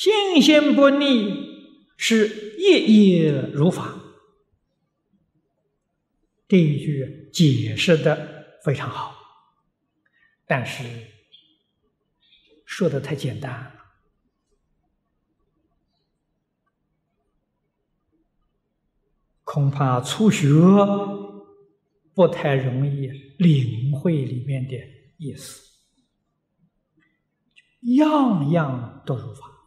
信心不逆，是夜夜如法。这一句解释的非常好，但是说的太简单了，恐怕初学不太容易领会里面的意思。样样都如法，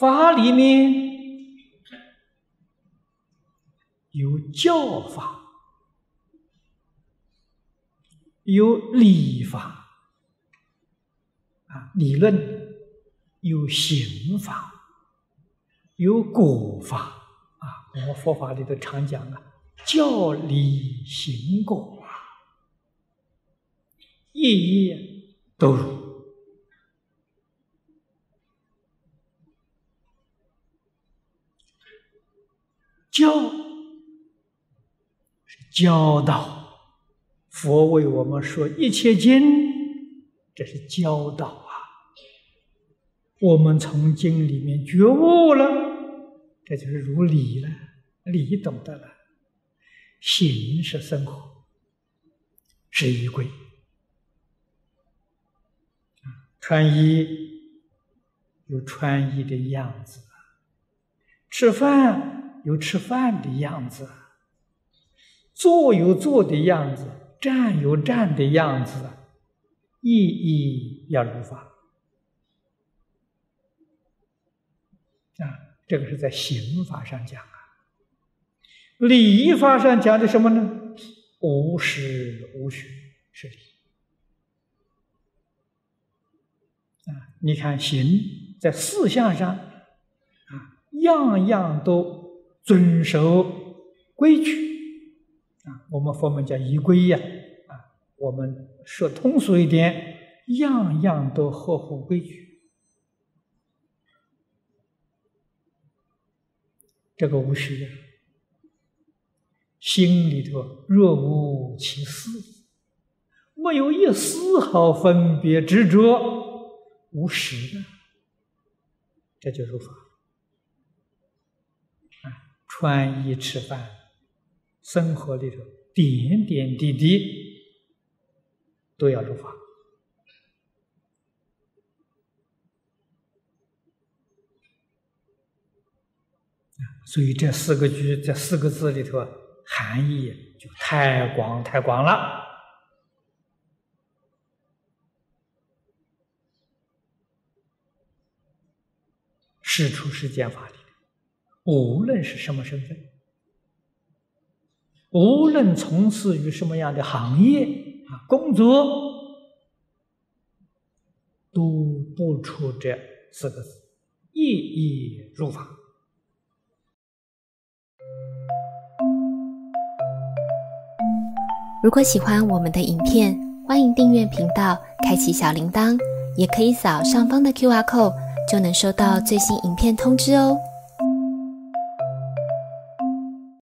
法里面。有教法，有理法，啊，理论有刑法，有果法，啊，我们佛法里头常讲啊，教理行果啊，一一都如教是。教导，佛为我们说一切经，这是教导啊。我们从经里面觉悟了，这就是如理了，理懂得了。行是生活，是衣柜。穿衣有穿衣的样子，吃饭有吃饭的样子。坐有坐的样子，站有站的样子，意义要如法啊！这个是在刑法上讲啊，礼仪法上讲的什么呢？无实无虚是礼啊！你看行在四项上啊，样样都遵守规矩。啊，我们佛门叫仪规呀，啊，我们说通俗一点，样样都合乎规矩。这个无虚，心里头若无其事，没有一丝毫分别执着，无实的，这就入法。穿衣吃饭。生活里头点点滴滴都要入法所以这四个句、这四个字里头含义就太广太广了。是出世间法里，无论是什么身份。无论从事于什么样的行业啊，工作都不出这四个字，意义入法。如果喜欢我们的影片，欢迎订阅频道，开启小铃铛，也可以扫上方的 Q R code，就能收到最新影片通知哦。